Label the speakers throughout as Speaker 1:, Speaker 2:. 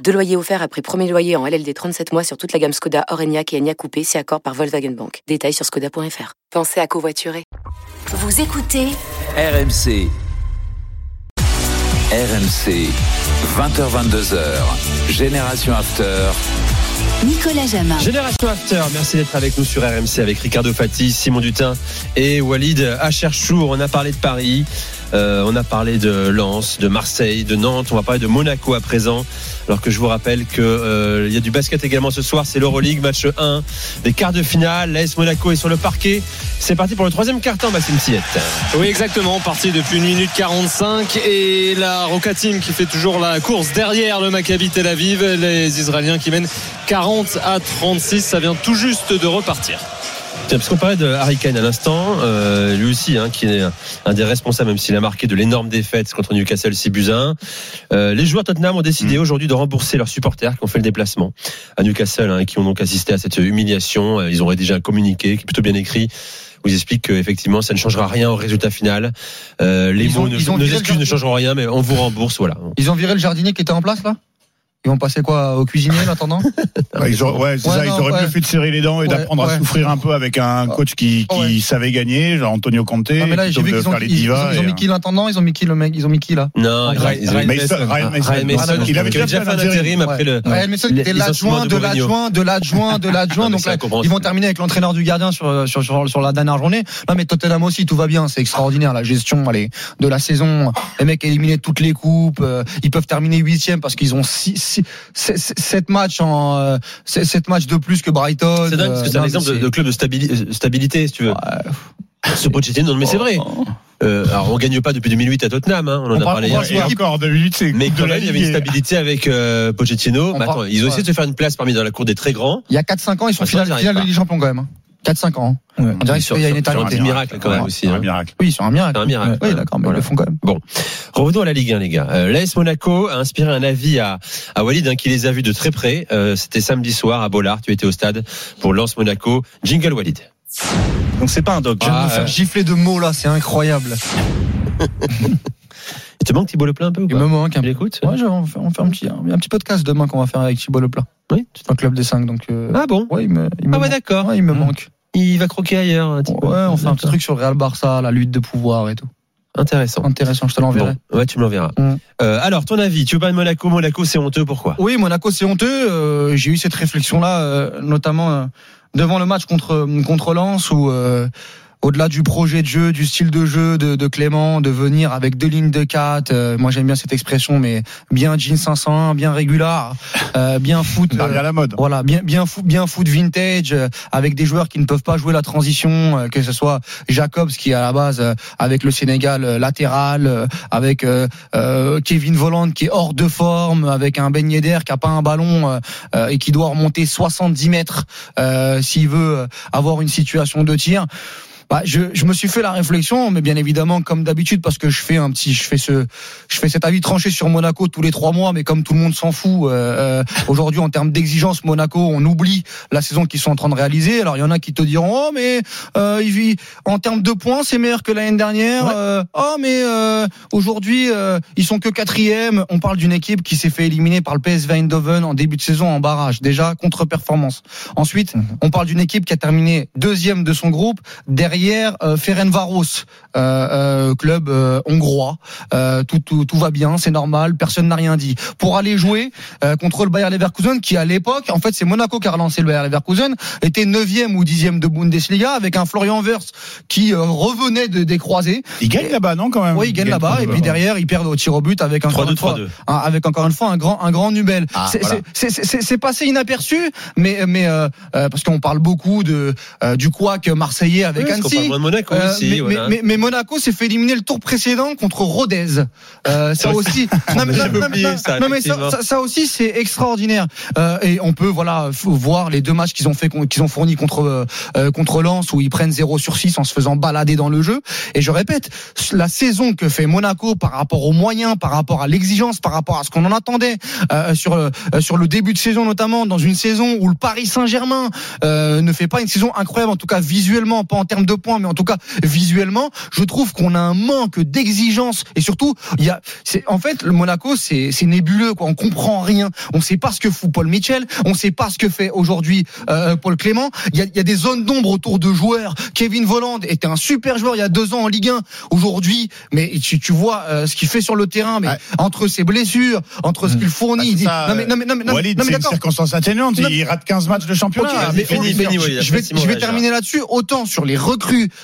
Speaker 1: Deux loyers offerts après premier loyer en LLD 37 mois sur toute la gamme Skoda, Orenia et Enya Coupé, si accord par Volkswagen Bank. Détails sur skoda.fr. Pensez à covoiturer.
Speaker 2: Vous écoutez
Speaker 3: RMC. RMC. 20h22h. Génération After.
Speaker 2: Nicolas Jamin.
Speaker 4: Génération After, merci d'être avec nous sur RMC avec Ricardo Fati, Simon Dutin et Walid Acharchour. On a parlé de Paris, euh, on a parlé de Lens, de Marseille, de Nantes, on va parler de Monaco à présent. Alors que je vous rappelle qu'il euh, y a du basket également ce soir, c'est l'Euroleague, match 1 des quarts de finale. L'AS Monaco est sur le parquet. C'est parti pour le troisième quart-temps, Maxime.
Speaker 5: Oui, exactement. Parti depuis une minute 45 et la Roca Team qui fait toujours la course derrière le Maccabi Tel Aviv. Les Israéliens qui mènent 40 à 36. Ça vient tout juste de repartir.
Speaker 4: Tiens, parce qu'on parlait de Harry Kane à l'instant, euh, lui aussi, hein, qui est un des responsables, même s'il a marqué de l'énorme défaite contre Newcastle 6 buts 1. Euh, les joueurs Tottenham ont décidé aujourd'hui de rembourser leurs supporters qui ont fait le déplacement à Newcastle hein, qui ont donc assisté à cette humiliation. Euh, Ils ont rédigé un communiqué qui est plutôt bien écrit où ils expliquent qu'effectivement ça ne changera rien au résultat final. Euh, les
Speaker 6: Ils
Speaker 4: mots,
Speaker 6: ont-
Speaker 4: ne-
Speaker 6: ils ont
Speaker 4: nos excuses ne changeront rien, mais on vous rembourse, voilà.
Speaker 6: Ils ont viré le jardinier qui était en place là? Ils vont passer quoi au cuisinier en attendant
Speaker 7: Ouais, ils auraient, ouais, c'est
Speaker 6: Ouais,
Speaker 7: ça,
Speaker 6: non,
Speaker 7: ils auraient
Speaker 6: ouais.
Speaker 7: mieux fait de serrer les dents et
Speaker 6: Ouais,
Speaker 7: d'apprendre
Speaker 6: ouais.
Speaker 7: à souffrir un peu avec un coach qui, qui
Speaker 6: Ouais.
Speaker 7: savait gagner, genre Antonio Conte,
Speaker 6: Ah, mais là j'ai vu qu'ils ont,
Speaker 7: faire les
Speaker 6: ils, ils ont, ils ont mis qui l'intendant Ils ont mis qui le mec Ils ont mis qui là
Speaker 4: Non,
Speaker 5: Ryan- Ryan
Speaker 7: Mason,
Speaker 5: Mason.
Speaker 7: Ryan Mason.
Speaker 4: Ryan Mason,
Speaker 7: il avait déjà fait un
Speaker 4: intérim après le. Les-
Speaker 6: c'était
Speaker 4: les
Speaker 6: l'adjoint de l'adjoint, de l'adjoint, de l'adjoint.
Speaker 4: Non,
Speaker 6: Donc là, ils vont terminer avec l'entraîneur du gardien sur, sur, la dernière journée. Non, mais Tottenham aussi, tout va bien. C'est extraordinaire, la gestion, allez, de la saison. Les mecs éliminés toutes les coupes. euh, Ils peuvent terminer huitième parce qu'ils ont six, six, sept- sept matchs en, euh, sept matchs de plus que Brighton.
Speaker 4: C'est dingue parce que c'est
Speaker 6: Euh,
Speaker 4: un
Speaker 6: non,
Speaker 4: exemple de, club de stabili- stabilité, si tu veux. Ce Pochettino, non mais c'est vrai. Euh, alors on gagne pas depuis 2008 à Tottenham, hein, on en
Speaker 6: On
Speaker 4: a parlé hier.
Speaker 6: parle-
Speaker 7: Et
Speaker 4: soir.
Speaker 7: encore, 2008, c'est
Speaker 4: Mais quand même, il y avait une stabilité avec euh, Pochettino. Mais attends, ils ont essayé
Speaker 6: ouais.
Speaker 4: de se faire une place parmi dans la cour des très grands.
Speaker 6: Il y a 4-5 ans, ils sont
Speaker 4: Ah,
Speaker 6: finale, finale de. Ligue des Champions quand même. 4-5 ans. On dirait
Speaker 4: Sur-
Speaker 6: qu'il y a une
Speaker 4: sur- sur un
Speaker 6: éternité.
Speaker 4: petit miracle quand même
Speaker 7: Ouais,
Speaker 4: aussi.
Speaker 7: c'est un
Speaker 4: hein.
Speaker 7: miracle.
Speaker 6: Oui, c'est un miracle.
Speaker 4: Un miracle.
Speaker 6: Oui, d'accord, mais
Speaker 4: Voilà.
Speaker 6: ils le font quand même.
Speaker 4: Revenons à la Ligue 1, les gars. Euh, L'AS Monaco a inspiré un avis à, à Walid, hein, qui les a vus de très près. Euh, C'était samedi soir à Bollard. Tu étais au stade pour Lens Monaco. Jingle Walid.
Speaker 8: Donc c'est pas un dog.
Speaker 6: Je viens de
Speaker 4: Ah,
Speaker 6: me faire
Speaker 4: euh.
Speaker 6: gifler de mots là, c'est incroyable.
Speaker 4: Il te manque Thibaut Leplat un peu ou
Speaker 6: Il
Speaker 4: pas
Speaker 6: me manque un peu.
Speaker 4: l'écoutes
Speaker 6: Ouais, je- on fait, on fait un petit, un petit podcast demain qu'on va faire avec Thibaut Leplat.
Speaker 4: Oui.
Speaker 6: Un club des 5, donc. euh,
Speaker 4: Ah bon
Speaker 6: ouais, il me, il me
Speaker 4: Ah ouais, d'accord.
Speaker 6: Ouais, il me manque.
Speaker 4: Il va croquer ailleurs. Thibaut.
Speaker 6: Ouais, on fait un petit truc sur le Real Barça, la lutte de pouvoir et tout.
Speaker 4: Intéressant.
Speaker 6: Intéressant, je te l'enverrai.
Speaker 4: Bon, ouais, tu me l'enverras.
Speaker 6: Mm.
Speaker 4: Euh, alors, ton avis, tu veux pas de Monaco? Monaco, c'est honteux, pourquoi?
Speaker 6: Oui, Monaco, c'est honteux. Euh, J'ai eu cette réflexion-là, euh, notamment euh, devant le match contre contre Lens, où euh, au-delà du projet de jeu, du style de jeu de, de Clément, de venir avec deux lignes de 4, euh, moi j'aime bien cette expression, mais bien jean 501, bien régular, euh, bien foot. Euh,
Speaker 7: la mode.
Speaker 6: Voilà, bien bien foot, bien foot vintage euh, avec des joueurs qui ne peuvent pas jouer la transition, euh, que ce soit Jacobs qui à la base euh, avec le Sénégal latéral, euh, avec euh, euh, Kevin Voland qui est hors de forme, avec un Ben Yedder qui a pas un ballon euh, euh, et qui doit remonter 70 mètres euh, s'il veut avoir une situation de tir. Bah, je, je me suis fait la réflexion, mais bien évidemment comme d'habitude parce que je fais un petit, je fais ce, je fais cet avis tranché sur Monaco tous les trois mois, mais comme tout le monde s'en fout, euh, euh, aujourd'hui en termes d'exigence, Monaco, on oublie la saison qu'ils sont en train de réaliser. Alors il y en a qui te diront, oh mais euh, il vit- en termes de points, c'est meilleur que l'année dernière. Euh, oh mais euh, aujourd'hui euh, ils sont que quatrième. On parle d'une équipe qui s'est fait éliminer par le PSV Eindhoven en début de saison en barrage, déjà contre-performance. Ensuite, on parle d'une équipe qui a terminé deuxième de son groupe derrière euh, Ferencvaros, euh, euh, club hongrois. Tout, tout, tout va bien, c'est normal, personne n'a rien dit. Pour aller jouer contre le Bayer Leverkusen, qui à l'époque, en fait c'est Monaco qui a relancé le Bayer Leverkusen, était 9e ou 10e de Bundesliga, avec un Florian Wirtz qui revenait de des croisés.
Speaker 7: Il gagne là-bas, non, quand même?
Speaker 6: Oui, ils gagnent là-bas, et puis derrière ils perdent au tir au but avec encore
Speaker 4: 3-2,
Speaker 6: une fois
Speaker 4: 3-2.
Speaker 6: un- avec encore une fois un grand un grand Nubel.
Speaker 7: Ah,
Speaker 6: c'est
Speaker 7: voilà.
Speaker 6: passé inaperçu, mais mais euh, parce qu'on parle beaucoup de euh, du couac marseillais avec
Speaker 4: Oui,
Speaker 6: Si,
Speaker 4: de Monaco
Speaker 6: Euh,
Speaker 4: aussi.
Speaker 6: mais,
Speaker 4: voilà.
Speaker 6: mais- mais- mais Monaco s'est fait éliminer le tour précédent contre Rodez. Euh, ça aussi. non, mais, non, non,
Speaker 4: ça,
Speaker 6: non, mais ça,
Speaker 4: effectivement.
Speaker 6: ça- ça aussi c'est extraordinaire. Euh, et on peut voilà voir les deux matchs qu'ils ont fait qu'ils ont fournis contre euh, euh, contre Lens où ils prennent 0 sur 6 en se faisant balader dans le jeu. Et je répète, la saison que fait Monaco par rapport aux moyens, par rapport à l'exigence, par rapport à ce qu'on en attendait euh, sur le euh, sur le début de saison notamment dans une saison où le Paris Saint-Germain euh, ne fait pas une saison incroyable en tout cas visuellement, pas en termes de points mais en tout cas visuellement, je trouve qu'on a un manque d'exigence et surtout il y a c'est en fait le Monaco c'est c'est nébuleux quoi, on comprend rien, on sait pas ce que fout Paul Mitchell, on sait pas ce que fait aujourd'hui euh, Paul Clément, il y a, il y a des zones d'ombre autour de joueurs. Kevin Volland était un super joueur il y a deux ans en Ligue 1. Aujourd'hui, mais tu, tu vois euh, ce qu'il fait sur le terrain, mais
Speaker 7: Ouais.
Speaker 6: entre ses blessures, entre ce qu'il fournit,
Speaker 7: Ah,
Speaker 6: dit-
Speaker 7: ça,
Speaker 6: non mais non mais non mais, non,
Speaker 7: Walid,
Speaker 6: non, mais
Speaker 7: une circonstance atténuante. Il rate 15 matchs de championnat.
Speaker 6: Ok,
Speaker 7: C'est
Speaker 6: mais-
Speaker 7: fini.
Speaker 6: mais
Speaker 4: fini, Walid.
Speaker 6: je vais, je terminer là-dessus. Autant sur les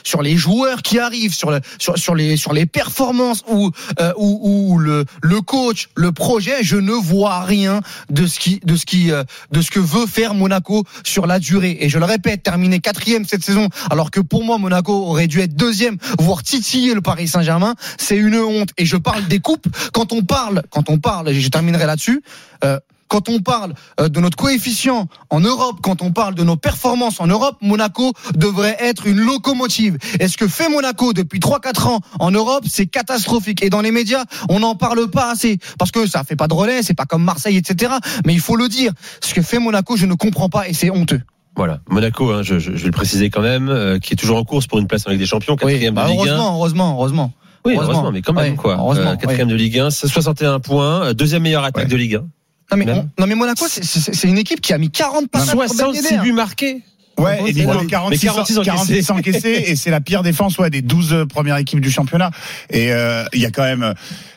Speaker 6: sur les joueurs qui arrivent, sur, sur, les sur les performances ou euh, ou, ou le le coach, le projet, je ne vois rien de ce qui de ce qui euh, de ce que veut faire Monaco sur la durée. Et je le répète, terminer quatrième cette saison, alors que pour moi Monaco aurait dû être deuxième, voire titiller le Paris Saint-Germain, c'est une honte. Et je parle des coupes. Quand on parle, quand on parle, et je terminerai là-dessus. euh, quand on parle euh, de notre coefficient en Europe, quand on parle de nos performances en Europe, Monaco devrait être une locomotive. Et ce que fait Monaco depuis 3-4 ans en Europe, c'est catastrophique. Et dans les médias, on n'en parle pas assez. Parce que ça fait pas de relais, c'est pas comme Marseille, etc. Mais il faut le dire. Ce que fait Monaco, je ne comprends pas et c'est honteux.
Speaker 4: Voilà, Monaco, hein, je, je- je vais le préciser quand même, euh, qui est toujours en course pour une place en Ligue des Champions, quatrième
Speaker 6: bah,
Speaker 4: de Ligue 1.
Speaker 6: heureusement, heureusement, heureusement.
Speaker 4: Oui,
Speaker 6: heureusement.
Speaker 4: heureusement, mais quand même
Speaker 6: Ouais,
Speaker 4: quoi.
Speaker 6: heureusement,
Speaker 4: Euh, quatrième de Ligue 1, 61 points, deuxième meilleure attaque
Speaker 7: Ouais.
Speaker 4: de Ligue 1.
Speaker 6: Non mais, on- non mais Monaco, c'est- c'est c'est une équipe qui a mis 40 passes.
Speaker 4: 66 buts marqués.
Speaker 7: Ouais, et dis
Speaker 4: Ouais.
Speaker 7: donc
Speaker 4: Mais
Speaker 7: 46,
Speaker 4: 46 encaissés.
Speaker 7: 46 encaissés, et c'est la pire défense ouais, des 12 premières équipes du championnat. Et euh, il y a quand même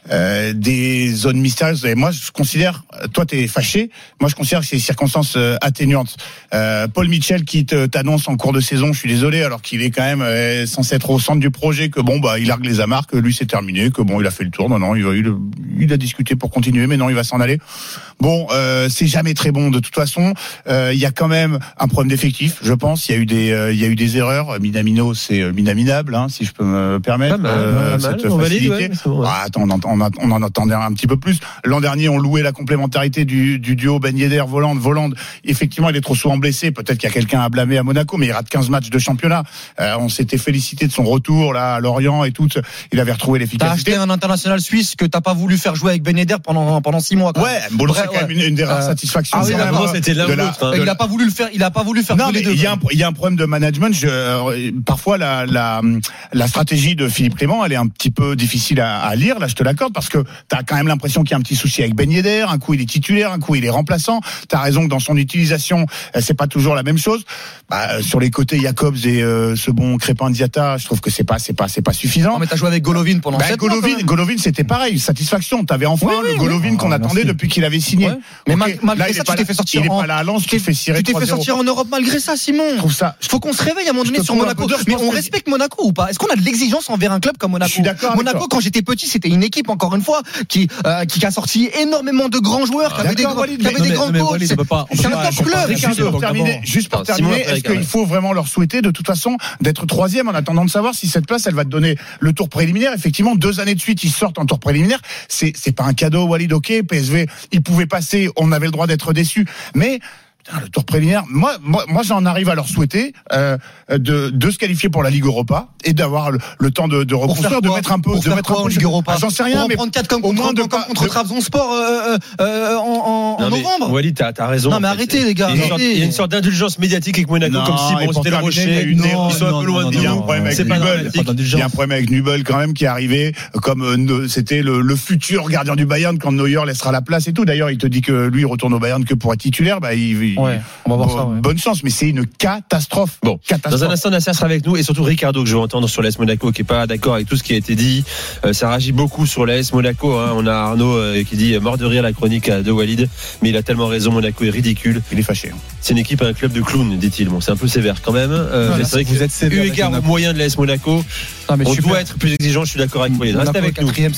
Speaker 7: euh, des zones mystérieuses. Et moi, je considère, toi, t'es fâché. Moi, je considère que c'est des circonstances euh, atténuantes. Euh, Paul Mitchell qui t'annonce en cours de saison, je suis désolé, alors qu'il est quand même euh, censé être au centre du projet, que bon, bah, il largue les amarres, que lui c'est terminé, que bon, il a fait le tour. Non, non, il, il, il a discuté pour continuer, mais non, il va s'en aller. Bon, euh, c'est jamais très bon de toute façon. Euh, Il y a quand même un problème d'effectif, je pense. Il y a eu des, euh, il y a eu des erreurs. Minamino, c'est minaminable, hein, si je peux me permettre.
Speaker 4: Pas mal,
Speaker 7: euh,
Speaker 4: pas mal,
Speaker 7: cette
Speaker 4: on valide,
Speaker 7: facilité.
Speaker 4: ouais, mais c'est bon, ouais.
Speaker 7: Ah, attends, on, entend- on, a- on en attendait un petit peu plus. L'an dernier, on louait la complémentarité du, du duo Ben Yedder, Voland, Voland. Effectivement, il est trop souvent blessé. Peut-être qu'il y a quelqu'un à blâmer à Monaco, mais il rate 15 matchs de championnat. Euh, on s'était félicité de son retour là à Lorient et tout. Il avait retrouvé
Speaker 6: T'as
Speaker 7: l'efficacité.
Speaker 6: acheté un international suisse que t'as pas voulu faire jouer avec Ben Yedder pendant pendant six mois. quand
Speaker 7: Ouais,
Speaker 6: Vrai,
Speaker 7: c'est quand même une, une des rares
Speaker 6: Euh,
Speaker 7: satisfactions.
Speaker 6: ah oui,
Speaker 4: c'était l'un
Speaker 7: de
Speaker 4: ou
Speaker 7: la-
Speaker 4: l'autre, hein.
Speaker 6: il a pas voulu le faire. Il a pas voulu faire
Speaker 7: Non, mais
Speaker 6: les deux.
Speaker 7: il y, a un, il y a un problème de management. Je, euh, parfois, la, la, la stratégie de Philippe Clément, elle est un petit peu difficile à, à lire. Là, je te l'accorde parce que tu as quand même l'impression qu'il y a un petit souci avec Ben Yedder. Un coup, il est titulaire, un coup, il est remplaçant. Tu as raison que dans son utilisation, euh, c'est pas toujours la même chose. Bah, euh, sur les côtés, Jacobs et euh, ce bon Crépin Diata, je trouve que c'est pas, c'est pas, c'est pas suffisant.
Speaker 6: Non, mais t'as joué avec Golovin pendant
Speaker 7: Bah,
Speaker 6: sept mois, quand
Speaker 7: Golovin,
Speaker 6: même.
Speaker 7: Golovin, c'était pareil, satisfaction. T'avais enfin
Speaker 6: Oui, oui,
Speaker 7: le Golovin
Speaker 6: oui.
Speaker 7: qu'on
Speaker 6: Ah,
Speaker 7: attendait depuis qu'il avait signé.
Speaker 6: Ouais. Mais malgré
Speaker 7: là,
Speaker 6: ça, tu t'es fait sortir
Speaker 7: Il est
Speaker 6: en-
Speaker 7: pas là à Lens, tu fais
Speaker 6: Tu t'es fait
Speaker 7: 3-0.
Speaker 6: sortir en Europe malgré ça, Simon.
Speaker 7: Je trouve ça,
Speaker 6: Il faut qu'on se réveille à un moment donné sur Monaco. Mais on respecte Monaco ou pas? Est-ce qu'on a de l'exigence envers un club comme Monaco
Speaker 7: Je suis d'accord avec
Speaker 6: Monaco, quand j'étais petit, c'était une équipe encore une fois qui euh, qui a sorti énormément de grands joueurs, qui avait des, grands- qui des coachs. C'est un top club.
Speaker 7: Juste pour terminer,
Speaker 5: avant.
Speaker 7: juste pour
Speaker 4: Alors, Simon
Speaker 7: terminer, est-ce qu'il faut vraiment leur souhaiter de toute façon d'être troisième en attendant de savoir si cette place elle va te donner le tour préliminaire? Effectivement, deux années de suite ils sortent en tour préliminaire. C'est c'est pas un cadeau, Walid. Ok, PSV, ils pouvaient passer, on avait le droit d'être déçus, mais putain, le tour préliminaire, moi, moi, moi j'en arrive à leur souhaiter euh, de, de se qualifier pour la Ligue Europa et d'avoir le, le temps de, de reconstruire, de mettre un peu,
Speaker 6: Pour
Speaker 7: de mettre
Speaker 6: quoi
Speaker 7: un
Speaker 6: en
Speaker 7: peu.
Speaker 6: Ligue Europa
Speaker 7: Ah, J'en sais rien,
Speaker 6: en
Speaker 7: mais
Speaker 6: prendre 4 comme
Speaker 7: au
Speaker 6: contre,
Speaker 7: moins de
Speaker 6: comme
Speaker 7: pas-
Speaker 6: contre
Speaker 7: de-
Speaker 6: Trabzonspor euh, euh, euh, en, en- en
Speaker 4: Non, mais,
Speaker 6: novembre?
Speaker 4: Walid, t'as as raison.
Speaker 6: Non, mais
Speaker 4: en
Speaker 6: arrêtez, les gars,
Speaker 4: Il y a une sorte-
Speaker 6: arrêtez.
Speaker 4: il y a une sorte d'indulgence médiatique avec Monaco,
Speaker 7: Non,
Speaker 4: comme si bon, c'était le
Speaker 7: terminer, il y a
Speaker 4: rocher.
Speaker 7: une
Speaker 6: Non,
Speaker 7: erreur.
Speaker 4: Ils sont un peu loin de
Speaker 7: Il y a un problème avec Nubel. Il y a un problème avec Nubel quand même qui est arrivé comme euh, c'était le, le futur gardien du Bayern quand Neuer laissera la place et tout. D'ailleurs, il te dit que lui retourne au Bayern que pour être titulaire. Bah, il, il-
Speaker 6: Ouais, on va voir
Speaker 7: bon-
Speaker 6: ça. ouais.
Speaker 7: Bonne chance, mais c'est une catastrophe.
Speaker 4: Bon,
Speaker 7: catastrophe.
Speaker 4: Dans un instant, Nasser sera avec nous et surtout Ricardo que je vais entendre sur l'AS Monaco qui est pas d'accord avec tout ce qui a été dit. Euh, ça réagit beaucoup sur l'AS Monaco. hein. On a Arnaud euh, qui dit euh, mort de rire la chronique euh, de Walid, mais il a tellement raison. Monaco est ridicule.
Speaker 7: Il est fâché. hein.
Speaker 4: C'est une équipe, un club de clowns, dit-il. Bon, c'est un peu sévère quand même. Euh,
Speaker 6: Voilà,
Speaker 4: mais c'est vrai
Speaker 9: vous
Speaker 4: que
Speaker 9: êtes sévère
Speaker 4: eu égard aux moyens de l'AS Monaco,
Speaker 6: Non, mais
Speaker 4: on doit être plus exigeant. Je suis d'accord avec Walid. Reste avec nous.